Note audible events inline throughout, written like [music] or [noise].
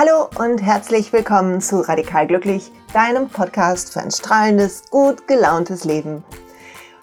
Hallo und herzlich willkommen zu Radikal Glücklich, deinem Podcast für ein strahlendes, gut gelauntes Leben.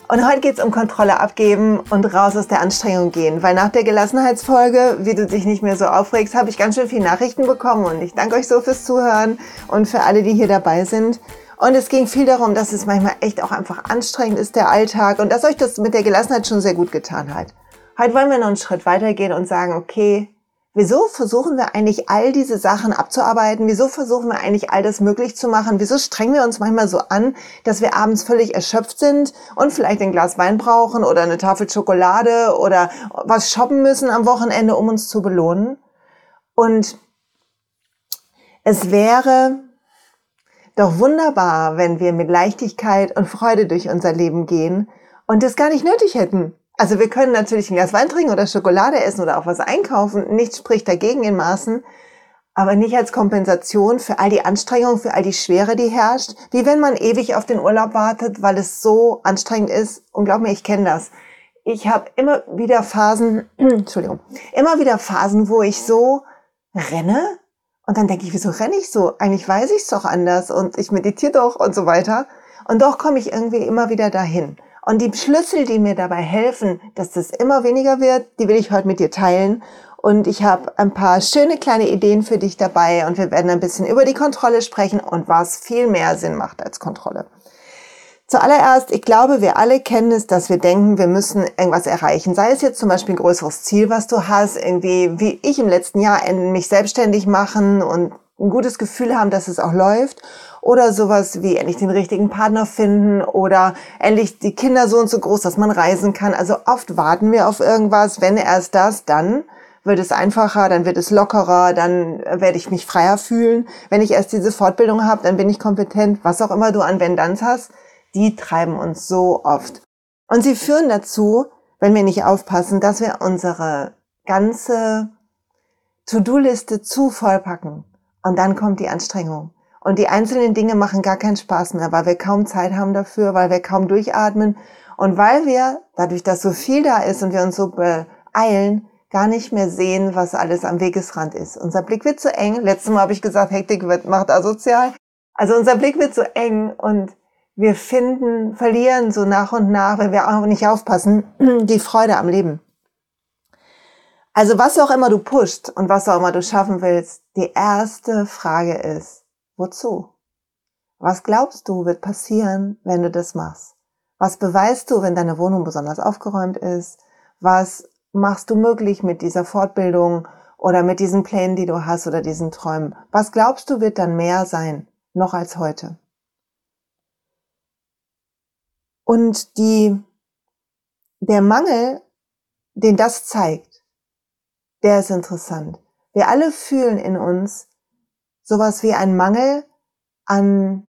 Und heute geht es um Kontrolle abgeben und raus aus der Anstrengung gehen, weil nach der Gelassenheitsfolge, wie du dich nicht mehr so aufregst, habe ich ganz schön viele Nachrichten bekommen und ich danke euch so fürs Zuhören und für alle, die hier dabei sind. Und es ging viel darum, dass es manchmal echt auch einfach anstrengend ist, der Alltag und dass euch das mit der Gelassenheit schon sehr gut getan hat. Heute wollen wir noch einen Schritt weitergehen und sagen, okay, Wieso versuchen wir eigentlich all diese Sachen abzuarbeiten? Wieso versuchen wir eigentlich all das möglich zu machen? Wieso strengen wir uns manchmal so an, dass wir abends völlig erschöpft sind und vielleicht ein Glas Wein brauchen oder eine Tafel Schokolade oder was shoppen müssen am Wochenende, um uns zu belohnen? Und es wäre doch wunderbar, wenn wir mit Leichtigkeit und Freude durch unser Leben gehen und es gar nicht nötig hätten, also wir können natürlich ein Glas Wein trinken oder Schokolade essen oder auch was einkaufen. Nichts spricht dagegen in Maßen. Aber nicht als Kompensation für all die Anstrengung, für all die Schwere, die herrscht. Wie wenn man ewig auf den Urlaub wartet, weil es so anstrengend ist. Und glaub mir, ich kenne das. Ich habe immer wieder Phasen, [clears throat] Entschuldigung, immer wieder Phasen, wo ich so renne. Und dann denke ich, wieso renne ich so? Eigentlich weiß ich es doch anders und ich meditiere doch und so weiter. Und doch komme ich irgendwie immer wieder dahin. Und die Schlüssel, die mir dabei helfen, dass das immer weniger wird, die will ich heute mit dir teilen. Und ich habe ein paar schöne kleine Ideen für dich dabei und wir werden ein bisschen über die Kontrolle sprechen und was viel mehr Sinn macht als Kontrolle. Zuallererst, ich glaube, wir alle kennen es, dass wir denken, wir müssen irgendwas erreichen. Sei es jetzt zum Beispiel ein größeres Ziel, was du hast, irgendwie wie ich im letzten Jahr mich selbstständig machen und ein gutes Gefühl haben, dass es auch läuft oder sowas wie endlich den richtigen Partner finden oder endlich die Kinder so und so groß, dass man reisen kann. Also oft warten wir auf irgendwas. Wenn erst das, dann wird es einfacher, dann wird es lockerer, dann werde ich mich freier fühlen. Wenn ich erst diese Fortbildung habe, dann bin ich kompetent. Was auch immer du an Wenn-Danns hast, die treiben uns so oft. Und sie führen dazu, wenn wir nicht aufpassen, dass wir unsere ganze To-Do-Liste zu vollpacken. Und dann kommt die Anstrengung. Und die einzelnen Dinge machen gar keinen Spaß mehr, weil wir kaum Zeit haben dafür, weil wir kaum durchatmen und weil wir, dadurch, dass so viel da ist und wir uns so beeilen, gar nicht mehr sehen, was alles am Wegesrand ist. Unser Blick wird zu eng. Letztes Mal habe ich gesagt, Hektik wird, macht asozial. Also unser Blick wird zu eng und wir finden, verlieren so nach und nach, wenn wir auch nicht aufpassen, die Freude am Leben. Also was auch immer du pusht und was auch immer du schaffen willst, die erste Frage ist, Wozu? Was glaubst du wird passieren, wenn du das machst? Was beweist du, wenn deine Wohnung besonders aufgeräumt ist? Was machst du möglich mit dieser Fortbildung oder mit diesen Plänen, die du hast oder diesen Träumen? Was glaubst du wird dann mehr sein, noch als heute? Und die, der Mangel, den das zeigt, der ist interessant. Wir alle fühlen in uns, sowas wie ein Mangel an,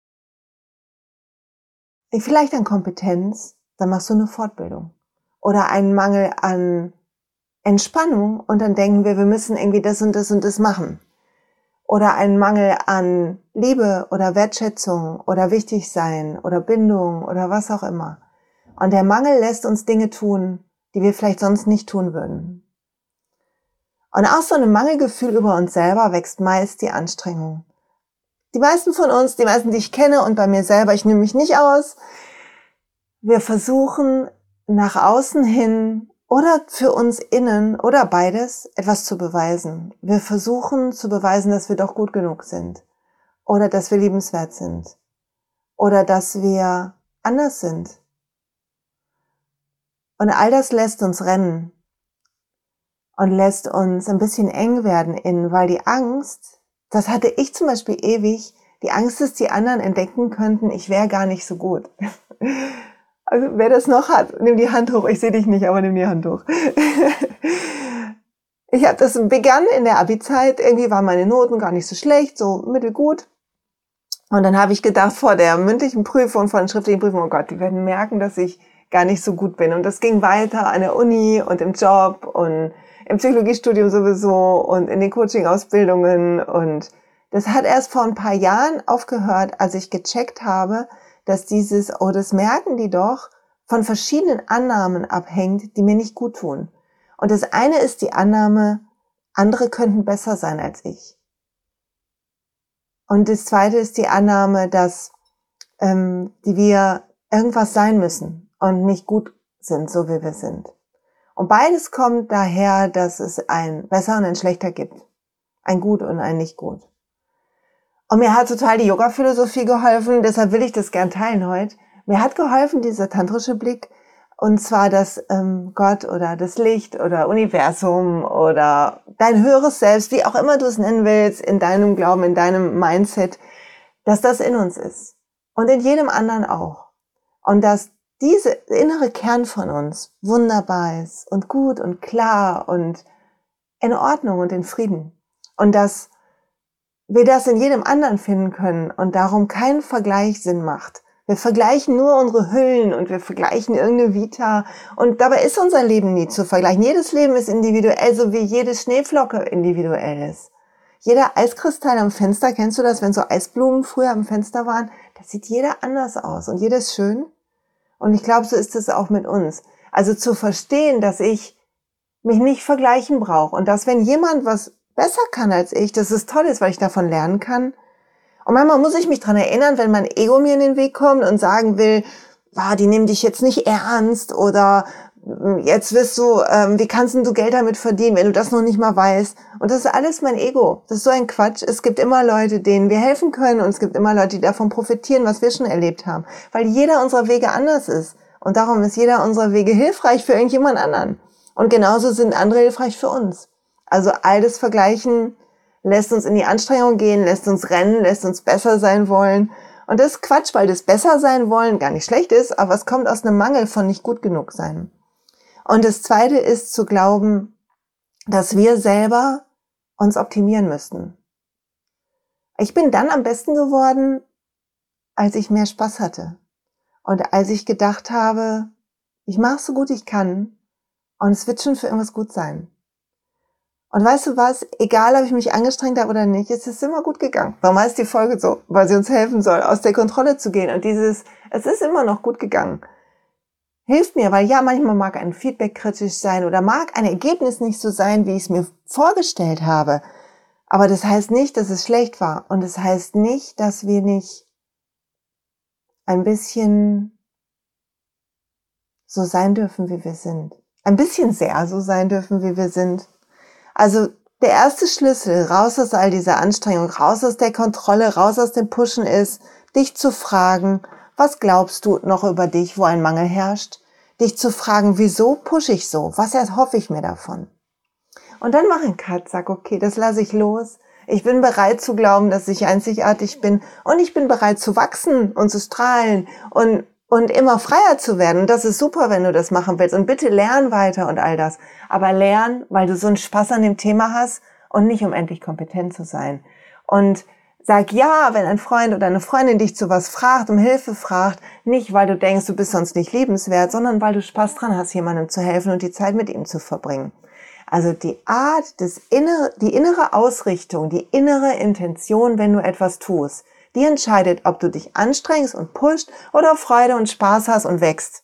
vielleicht an Kompetenz, dann machst du eine Fortbildung. Oder einen Mangel an Entspannung und dann denken wir, wir müssen irgendwie das und das und das machen. Oder einen Mangel an Liebe oder Wertschätzung oder wichtig sein oder Bindung oder was auch immer. Und der Mangel lässt uns Dinge tun, die wir vielleicht sonst nicht tun würden. Und aus so einem Mangelgefühl über uns selber wächst meist die Anstrengung. Die meisten von uns, die meisten, die ich kenne und bei mir selber, ich nehme mich nicht aus, wir versuchen nach außen hin oder für uns innen oder beides etwas zu beweisen. Wir versuchen zu beweisen, dass wir doch gut genug sind oder dass wir liebenswert sind oder dass wir anders sind. Und all das lässt uns rennen und lässt uns ein bisschen eng werden in, weil die Angst, das hatte ich zum Beispiel ewig, die Angst ist, die anderen entdecken könnten, ich wäre gar nicht so gut. [laughs] Also wer das noch hat, nimm die Hand hoch. Ich sehe dich nicht, aber nimm die Hand hoch. [laughs] Ich habe das begann in der Abi-Zeit. Irgendwie waren meine Noten gar nicht so schlecht, so mittelgut. Und dann habe ich gedacht, vor der mündlichen Prüfung, vor der schriftlichen Prüfung, oh Gott, die werden merken, dass ich gar nicht so gut bin. Und das ging weiter an der Uni und im Job und im Psychologiestudium sowieso und in den Coaching-Ausbildungen. Und das hat erst vor ein paar Jahren aufgehört, als ich gecheckt habe, dass dieses, oh, das merken die doch, von verschiedenen Annahmen abhängt, die mir nicht gut tun. Und das eine ist die Annahme, andere könnten besser sein als ich. Und das zweite ist die Annahme, dass ähm, die wir irgendwas sein müssen und nicht gut sind, so wie wir sind. Und beides kommt daher, dass es ein besser und ein schlechter gibt. Ein gut und ein nicht gut. Und mir hat total die Yoga-Philosophie geholfen, deshalb will ich das gern teilen heute. Mir hat geholfen dieser tantrische Blick, und zwar, dass ähm, Gott oder das Licht oder Universum oder dein höheres Selbst, wie auch immer du es nennen willst, in deinem Glauben, in deinem Mindset, dass das in uns ist. Und in jedem anderen auch. Und dass diese innere Kern von uns wunderbar ist und gut und klar und in Ordnung und in Frieden. Und dass wir das in jedem anderen finden können und darum kein Vergleich Sinn macht. Wir vergleichen nur unsere Hüllen und wir vergleichen irgendeine Vita. Und dabei ist unser Leben nie zu vergleichen. Jedes Leben ist individuell, so wie jede Schneeflocke individuell ist. Jeder Eiskristall am Fenster, kennst du das, wenn so Eisblumen früher am Fenster waren? Das sieht jeder anders aus und jeder ist schön. Und ich glaube, so ist es auch mit uns. Also zu verstehen, dass ich mich nicht vergleichen brauche und dass wenn jemand was besser kann als ich, dass es toll ist, weil ich davon lernen kann, und manchmal muss ich mich dran erinnern, wenn mein Ego mir in den Weg kommt und sagen will, ah, die nehmen dich jetzt nicht ernst oder jetzt wirst du, ähm, wie kannst du Geld damit verdienen, wenn du das noch nicht mal weißt? Und das ist alles mein Ego. Das ist so ein Quatsch. Es gibt immer Leute, denen wir helfen können und es gibt immer Leute, die davon profitieren, was wir schon erlebt haben. Weil jeder unserer Wege anders ist. Und darum ist jeder unserer Wege hilfreich für irgendjemand anderen. Und genauso sind andere hilfreich für uns. Also all das Vergleichen lässt uns in die Anstrengung gehen, lässt uns rennen, lässt uns besser sein wollen. Und das ist Quatsch, weil das besser sein wollen gar nicht schlecht ist, aber es kommt aus einem Mangel von nicht gut genug sein. Und das zweite ist zu glauben, dass wir selber uns optimieren müssten. Ich bin dann am besten geworden, als ich mehr Spaß hatte. Und als ich gedacht habe, ich mache so gut ich kann und es wird schon für irgendwas gut sein. Und weißt du was? Egal, ob ich mich angestrengt habe oder nicht, es ist immer gut gegangen. Warum heißt die Folge so? Weil sie uns helfen soll, aus der Kontrolle zu gehen. Und dieses, es ist immer noch gut gegangen. Hilft mir, weil ja, manchmal mag ein Feedback kritisch sein oder mag ein Ergebnis nicht so sein, wie ich es mir vorgestellt habe. Aber das heißt nicht, dass es schlecht war. Und es das heißt nicht, dass wir nicht ein bisschen so sein dürfen, wie wir sind. Ein bisschen sehr so sein dürfen, wie wir sind. Also der erste Schlüssel raus aus all dieser Anstrengung, raus aus der Kontrolle, raus aus dem Pushen ist, dich zu fragen, was glaubst du noch über dich, wo ein Mangel herrscht? Dich zu fragen, wieso pushe ich so? Was erhoffe ich mir davon? Und dann mach einen Cut, sag, okay, das lasse ich los. Ich bin bereit zu glauben, dass ich einzigartig bin und ich bin bereit zu wachsen und zu strahlen und und immer freier zu werden. Und das ist super, wenn du das machen willst. Und bitte lern weiter und all das. Aber lern, weil du so einen Spaß an dem Thema hast und nicht um endlich kompetent zu sein. Und sag ja, wenn ein Freund oder eine Freundin dich zu was fragt, um Hilfe fragt, nicht weil du denkst, du bist sonst nicht liebenswert, sondern weil du Spaß dran hast, jemandem zu helfen und die Zeit mit ihm zu verbringen. Also die Art des innere, die innere Ausrichtung, die innere Intention, wenn du etwas tust, die entscheidet, ob du dich anstrengst und pusht oder Freude und Spaß hast und wächst.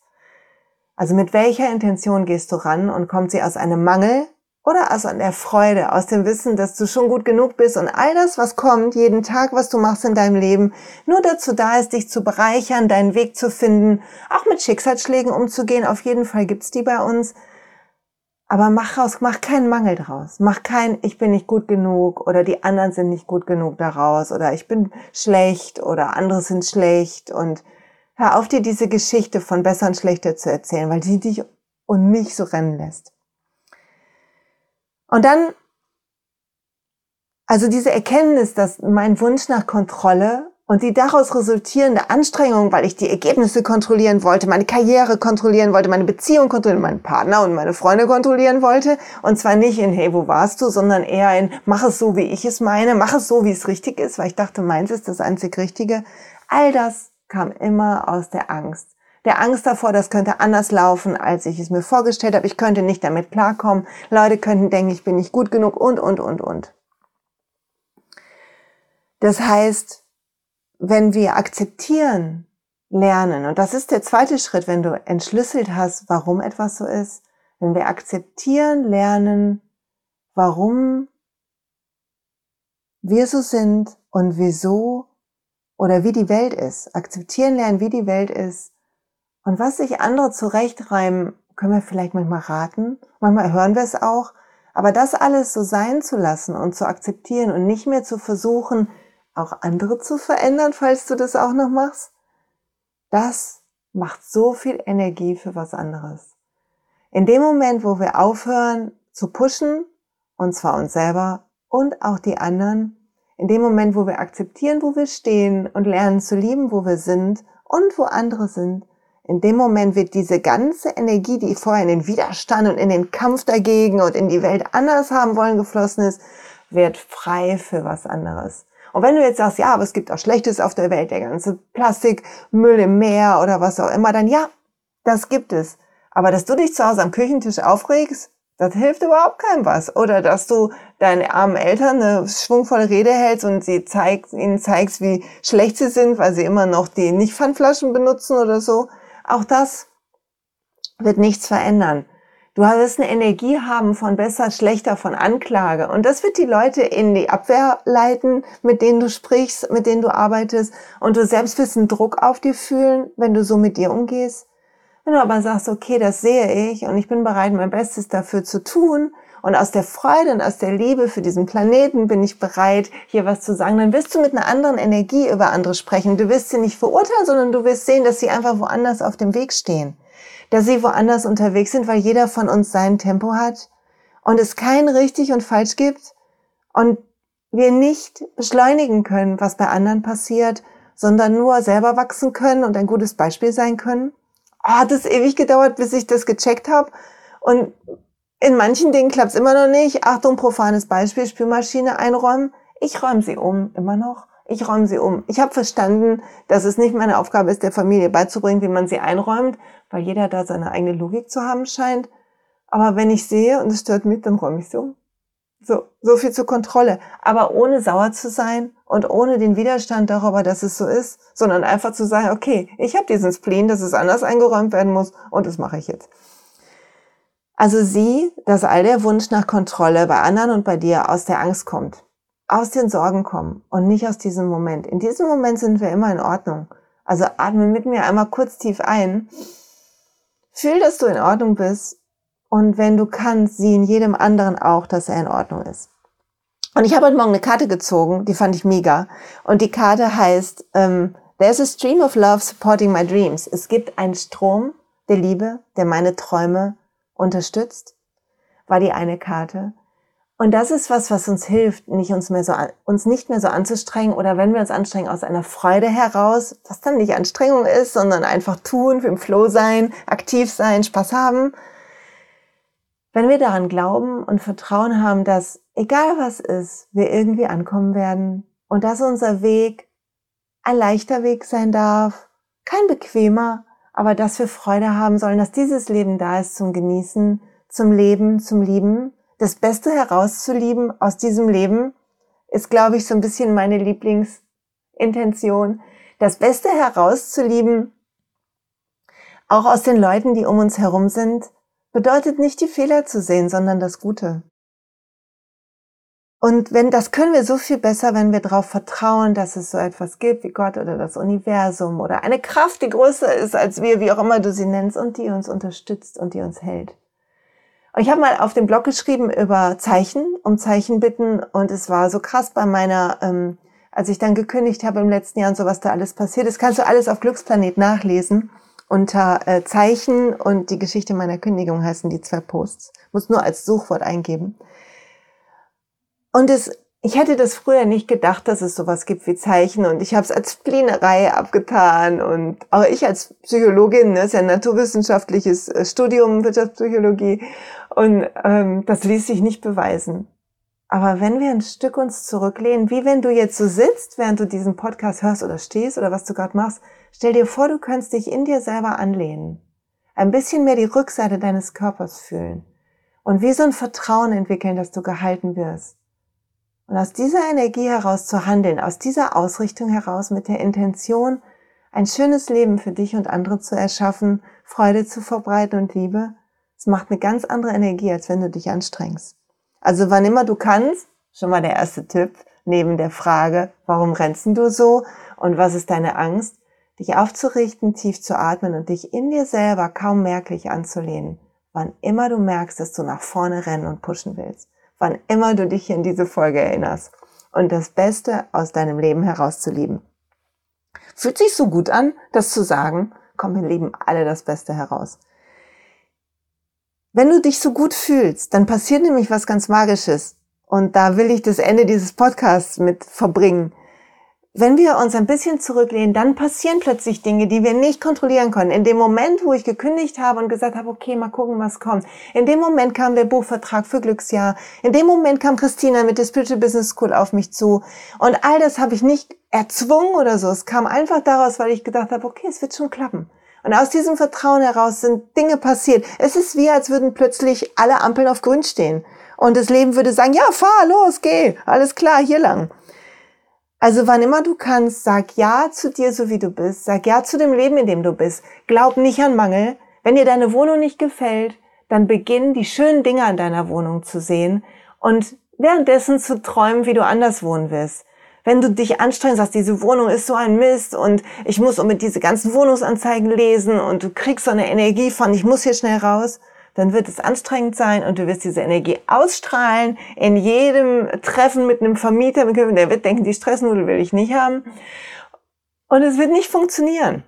Also mit welcher Intention gehst du ran und kommt sie aus einem Mangel oder aus einer Freude, aus dem Wissen, dass du schon gut genug bist und all das, was kommt, jeden Tag, was du machst in deinem Leben, nur dazu da ist, dich zu bereichern, deinen Weg zu finden, auch mit Schicksalsschlägen umzugehen. Auf jeden Fall gibt's die bei uns. Aber mach raus, mach keinen Mangel draus. Mach kein, ich bin nicht gut genug oder die anderen sind nicht gut genug daraus oder ich bin schlecht oder andere sind schlecht und hör auf dir diese Geschichte von besser und schlechter zu erzählen, weil sie dich und mich so rennen lässt. Und dann, also diese Erkenntnis, dass mein Wunsch nach Kontrolle und die daraus resultierende Anstrengung, weil ich die Ergebnisse kontrollieren wollte, meine Karriere kontrollieren wollte, meine Beziehung kontrollieren, meinen Partner und meine Freunde kontrollieren wollte. Und zwar nicht in, hey, wo warst du, sondern eher in, mach es so, wie ich es meine, mach es so, wie es richtig ist, weil ich dachte, meins ist das einzig Richtige. All das kam immer aus der Angst. Der Angst davor, das könnte anders laufen, als ich es mir vorgestellt habe. Ich könnte nicht damit klarkommen. Leute könnten denken, ich bin nicht gut genug und, und, und, und. Das heißt, wenn wir akzeptieren lernen, und das ist der zweite Schritt, wenn du entschlüsselt hast, warum etwas so ist, wenn wir akzeptieren lernen, warum wir so sind und wieso oder wie die Welt ist. Akzeptieren lernen, wie die Welt ist. Und was sich andere zurechtreimen, können wir vielleicht manchmal raten. Manchmal hören wir es auch. Aber das alles so sein zu lassen und zu akzeptieren und nicht mehr zu versuchen, auch andere zu verändern, falls du das auch noch machst, das macht so viel Energie für was anderes. In dem Moment, wo wir aufhören zu pushen, und zwar uns selber und auch die anderen, in dem Moment, wo wir akzeptieren, wo wir stehen und lernen zu lieben, wo wir sind und wo andere sind, in dem Moment wird diese ganze Energie, die vorher in den Widerstand und in den Kampf dagegen und in die Welt anders haben wollen geflossen ist, wird frei für was anderes. Und wenn du jetzt sagst, ja, aber es gibt auch Schlechtes auf der Welt, der ganze Plastikmüll im Meer oder was auch immer, dann ja, das gibt es. Aber dass du dich zu Hause am Küchentisch aufregst, das hilft überhaupt keinem was. Oder dass du deinen armen Eltern eine schwungvolle Rede hältst und sie zeigst, ihnen zeigst, wie schlecht sie sind, weil sie immer noch die Nicht-Pfandflaschen benutzen oder so. Auch das wird nichts verändern. Du wirst eine Energie haben von besser, schlechter, von Anklage. Und das wird die Leute in die Abwehr leiten, mit denen du sprichst, mit denen du arbeitest. Und du selbst wirst einen Druck auf dir fühlen, wenn du so mit dir umgehst. Wenn du aber sagst, okay, das sehe ich und ich bin bereit, mein Bestes dafür zu tun und aus der Freude und aus der Liebe für diesen Planeten bin ich bereit, hier was zu sagen, dann wirst du mit einer anderen Energie über andere sprechen. Du wirst sie nicht verurteilen, sondern du wirst sehen, dass sie einfach woanders auf dem Weg stehen dass sie woanders unterwegs sind, weil jeder von uns sein Tempo hat und es kein richtig und falsch gibt und wir nicht beschleunigen können, was bei anderen passiert, sondern nur selber wachsen können und ein gutes Beispiel sein können. Oh, hat es ewig gedauert, bis ich das gecheckt habe. Und in manchen Dingen klappt es immer noch nicht. Achtung, profanes Beispiel, Spülmaschine einräumen. Ich räume sie um, immer noch. Ich räume sie um. Ich habe verstanden, dass es nicht meine Aufgabe ist, der Familie beizubringen, wie man sie einräumt, weil jeder da seine eigene Logik zu haben scheint. Aber wenn ich sehe und es stört mich, dann räume ich sie um. So, so viel zur Kontrolle. Aber ohne sauer zu sein und ohne den Widerstand darüber, dass es so ist, sondern einfach zu sagen, okay, ich habe diesen Spleen, dass es anders eingeräumt werden muss und das mache ich jetzt. Also sieh, dass all der Wunsch nach Kontrolle bei anderen und bei dir aus der Angst kommt aus den Sorgen kommen und nicht aus diesem Moment. In diesem Moment sind wir immer in Ordnung. Also atme mit mir einmal kurz tief ein. Fühl, dass du in Ordnung bist. Und wenn du kannst, sieh in jedem anderen auch, dass er in Ordnung ist. Und ich habe heute Morgen eine Karte gezogen, die fand ich mega. Und die Karte heißt, ähm, There's a stream of love supporting my dreams. Es gibt einen Strom der Liebe, der meine Träume unterstützt. War die eine Karte. Und das ist was, was uns hilft, nicht uns, mehr so, uns nicht mehr so anzustrengen oder wenn wir uns anstrengen, aus einer Freude heraus, was dann nicht Anstrengung ist, sondern einfach tun, im Flow sein, aktiv sein, Spaß haben. Wenn wir daran glauben und Vertrauen haben, dass egal was ist, wir irgendwie ankommen werden und dass unser Weg ein leichter Weg sein darf, kein bequemer, aber dass wir Freude haben sollen, dass dieses Leben da ist zum Genießen, zum Leben, zum Lieben, das Beste herauszulieben aus diesem Leben ist, glaube ich, so ein bisschen meine Lieblingsintention. Das Beste herauszulieben, auch aus den Leuten, die um uns herum sind, bedeutet nicht die Fehler zu sehen, sondern das Gute. Und wenn, das können wir so viel besser, wenn wir darauf vertrauen, dass es so etwas gibt wie Gott oder das Universum oder eine Kraft, die größer ist als wir, wie auch immer du sie nennst und die uns unterstützt und die uns hält. Und ich habe mal auf dem Blog geschrieben über Zeichen, um Zeichen bitten. Und es war so krass bei meiner, ähm, als ich dann gekündigt habe im letzten Jahr und so, was da alles passiert ist, kannst du alles auf Glücksplanet nachlesen. Unter äh, Zeichen und die Geschichte meiner Kündigung heißen die zwei Posts. Muss nur als Suchwort eingeben. Und es ich hätte das früher nicht gedacht, dass es sowas gibt wie Zeichen. Und ich habe es als Splinerei abgetan. Und auch ich als Psychologin, das ne, ist ja ein naturwissenschaftliches äh, Studium Wirtschaftspsychologie. Und ähm, das ließ sich nicht beweisen. Aber wenn wir ein Stück uns zurücklehnen, wie wenn du jetzt so sitzt, während du diesen Podcast hörst oder stehst oder was du gerade machst, stell dir vor, du könntest dich in dir selber anlehnen, ein bisschen mehr die Rückseite deines Körpers fühlen. Und wie so ein Vertrauen entwickeln, dass du gehalten wirst und aus dieser Energie heraus zu handeln, aus dieser Ausrichtung heraus mit der Intention, ein schönes Leben für dich und andere zu erschaffen, Freude zu verbreiten und Liebe, es macht eine ganz andere Energie, als wenn du dich anstrengst. Also wann immer du kannst, schon mal der erste Tipp, neben der Frage, warum rennst du so und was ist deine Angst, dich aufzurichten, tief zu atmen und dich in dir selber kaum merklich anzulehnen, wann immer du merkst, dass du nach vorne rennen und pushen willst, wann immer du dich in diese Folge erinnerst und das Beste aus deinem Leben herauszulieben. Fühlt sich so gut an, das zu sagen, komm, wir lieben alle das Beste heraus. Wenn du dich so gut fühlst, dann passiert nämlich was ganz Magisches. Und da will ich das Ende dieses Podcasts mit verbringen. Wenn wir uns ein bisschen zurücklehnen, dann passieren plötzlich Dinge, die wir nicht kontrollieren können. In dem Moment, wo ich gekündigt habe und gesagt habe, okay, mal gucken, was kommt. In dem Moment kam der Buchvertrag für Glücksjahr. In dem Moment kam Christina mit der Spiritual Business School auf mich zu. Und all das habe ich nicht erzwungen oder so. Es kam einfach daraus, weil ich gedacht habe, okay, es wird schon klappen. Und aus diesem Vertrauen heraus sind Dinge passiert. Es ist wie, als würden plötzlich alle Ampeln auf grün stehen. Und das Leben würde sagen, ja, fahr, los, geh, alles klar, hier lang. Also wann immer du kannst, sag Ja zu dir, so wie du bist. Sag Ja zu dem Leben, in dem du bist. Glaub nicht an Mangel. Wenn dir deine Wohnung nicht gefällt, dann beginn die schönen Dinge an deiner Wohnung zu sehen und währenddessen zu träumen, wie du anders wohnen wirst. Wenn du dich anstrengst, sagst, diese Wohnung ist so ein Mist und ich muss mit diese ganzen Wohnungsanzeigen lesen und du kriegst so eine Energie von, ich muss hier schnell raus, dann wird es anstrengend sein und du wirst diese Energie ausstrahlen in jedem Treffen mit einem Vermieter. Der wird denken, die Stressnudel will ich nicht haben. Und es wird nicht funktionieren.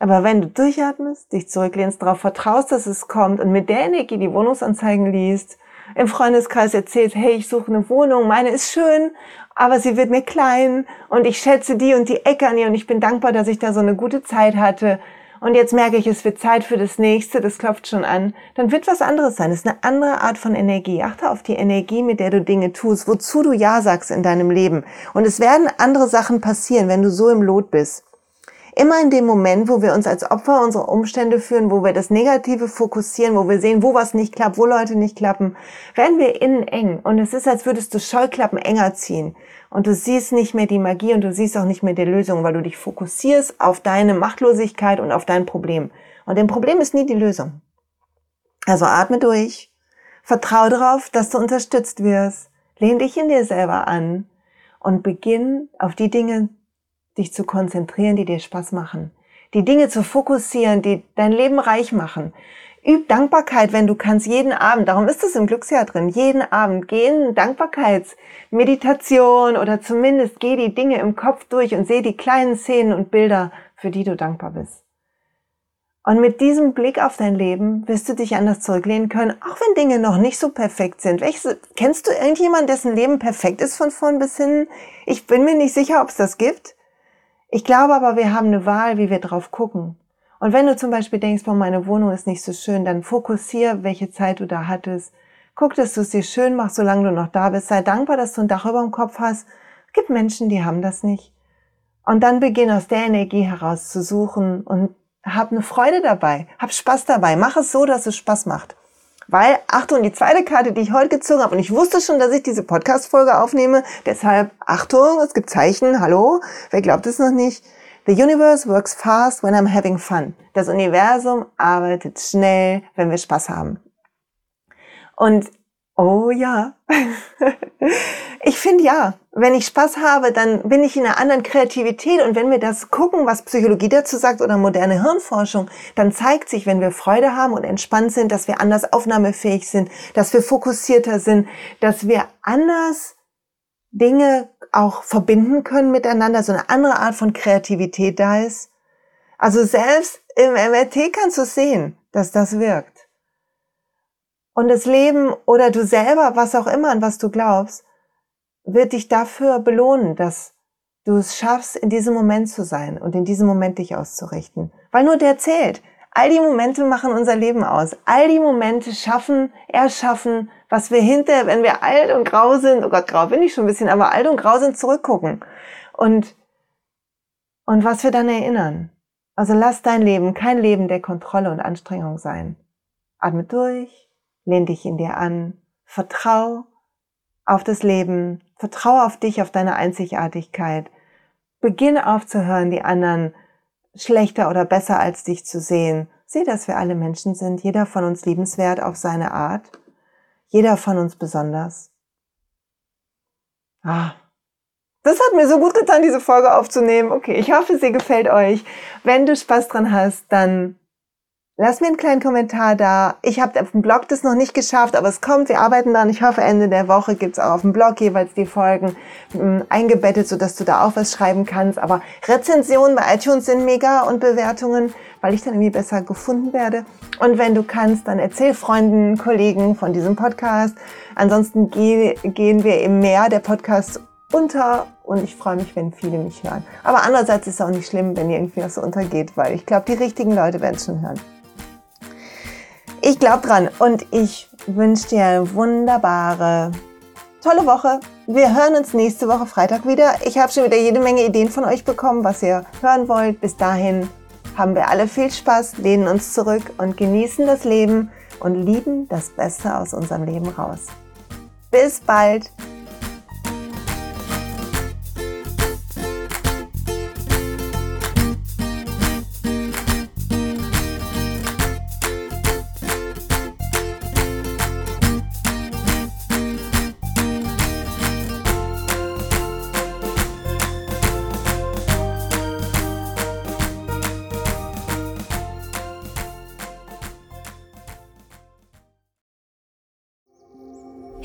Aber wenn du durchatmest, dich zurücklehnst, darauf vertraust, dass es kommt und mit der Energie die Wohnungsanzeigen liest, im Freundeskreis erzählt, hey, ich suche eine Wohnung, meine ist schön, aber sie wird mir klein und ich schätze die und die Ecke an ihr und ich bin dankbar, dass ich da so eine gute Zeit hatte und jetzt merke ich, es wird Zeit für das nächste, das klopft schon an, dann wird was anderes sein. Es ist eine andere Art von Energie. Achte auf die Energie, mit der du Dinge tust, wozu du Ja sagst in deinem Leben. Und es werden andere Sachen passieren, wenn du so im Lot bist. Immer in dem Moment, wo wir uns als Opfer unserer Umstände führen, wo wir das Negative fokussieren, wo wir sehen, wo was nicht klappt, wo Leute nicht klappen, werden wir innen eng. Und es ist, als würdest du Scheuklappen enger ziehen. Und du siehst nicht mehr die Magie und du siehst auch nicht mehr die Lösung, weil du dich fokussierst auf deine Machtlosigkeit und auf dein Problem. Und dem Problem ist nie die Lösung. Also atme durch. Vertraue darauf, dass du unterstützt wirst. Lehn dich in dir selber an und beginn auf die Dinge dich zu konzentrieren, die dir Spaß machen. Die Dinge zu fokussieren, die dein Leben reich machen. Üb Dankbarkeit, wenn du kannst, jeden Abend. Darum ist es im Glücksjahr drin. Jeden Abend geh in Dankbarkeitsmeditation oder zumindest geh die Dinge im Kopf durch und seh die kleinen Szenen und Bilder, für die du dankbar bist. Und mit diesem Blick auf dein Leben wirst du dich anders zurücklehnen können, auch wenn Dinge noch nicht so perfekt sind. Welches, kennst du irgendjemanden, dessen Leben perfekt ist von vorn bis hin? Ich bin mir nicht sicher, ob es das gibt. Ich glaube aber, wir haben eine Wahl, wie wir drauf gucken. Und wenn du zum Beispiel denkst, boah, meine Wohnung ist nicht so schön, dann fokussier, welche Zeit du da hattest. Guck, dass du es dir schön machst, solange du noch da bist. Sei dankbar, dass du ein Dach über dem Kopf hast. Es gibt Menschen, die haben das nicht. Und dann beginn aus der Energie heraus zu suchen und hab eine Freude dabei. Hab Spaß dabei. Mach es so, dass es Spaß macht. Weil, Achtung, die zweite Karte, die ich heute gezogen habe, und ich wusste schon, dass ich diese Podcast-Folge aufnehme, deshalb, Achtung, es gibt Zeichen, hallo, wer glaubt es noch nicht? The universe works fast when I'm having fun. Das Universum arbeitet schnell, wenn wir Spaß haben. Und Oh ja. ich finde ja, wenn ich Spaß habe, dann bin ich in einer anderen Kreativität. Und wenn wir das gucken, was Psychologie dazu sagt oder moderne Hirnforschung, dann zeigt sich, wenn wir Freude haben und entspannt sind, dass wir anders aufnahmefähig sind, dass wir fokussierter sind, dass wir anders Dinge auch verbinden können miteinander, so eine andere Art von Kreativität da ist. Also selbst im MRT kannst du sehen, dass das wirkt. Und das Leben oder du selber, was auch immer, an was du glaubst, wird dich dafür belohnen, dass du es schaffst, in diesem Moment zu sein und in diesem Moment dich auszurichten. Weil nur der zählt. All die Momente machen unser Leben aus. All die Momente schaffen, erschaffen, was wir hinter, wenn wir alt und grau sind, oh Gott, grau bin ich schon ein bisschen, aber alt und grau sind, zurückgucken. Und, und was wir dann erinnern. Also lass dein Leben kein Leben der Kontrolle und Anstrengung sein. Atme durch, lehn dich in dir an, vertrau auf das Leben, vertrau auf dich, auf deine Einzigartigkeit. Beginn aufzuhören, die anderen schlechter oder besser als dich zu sehen. Sieh, dass wir alle Menschen sind, jeder von uns liebenswert auf seine Art, jeder von uns besonders. Ah, Das hat mir so gut getan, diese Folge aufzunehmen. Okay, ich hoffe, sie gefällt euch. Wenn du Spaß dran hast, dann lass mir einen kleinen Kommentar da. Ich habe auf dem Blog das noch nicht geschafft, aber es kommt. Wir arbeiten daran. Ich hoffe, Ende der Woche gibt's auch auf dem Blog jeweils die Folgen mh, hm, eingebettet, sodass du da auch was schreiben kannst. Aber Rezensionen bei iTunes sind mega und Bewertungen, weil ich dann irgendwie besser gefunden werde. Und wenn du kannst, dann erzähl Freunden, Kollegen von diesem Podcast. Ansonsten geh, gehen wir im Meer der Podcast unter und ich freue mich, wenn viele mich hören. Aber andererseits ist es auch nicht schlimm, wenn irgendwie was so untergeht, weil ich glaube, die richtigen Leute werden es schon hören. Ich glaube dran und ich wünsche dir eine wunderbare, tolle Woche. Wir hören uns nächste Woche Freitag wieder. Ich habe schon wieder jede Menge Ideen von euch bekommen, was ihr hören wollt. Bis dahin haben wir alle viel Spaß, lehnen uns zurück und genießen das Leben und lieben das Beste aus unserem Leben raus. Bis bald!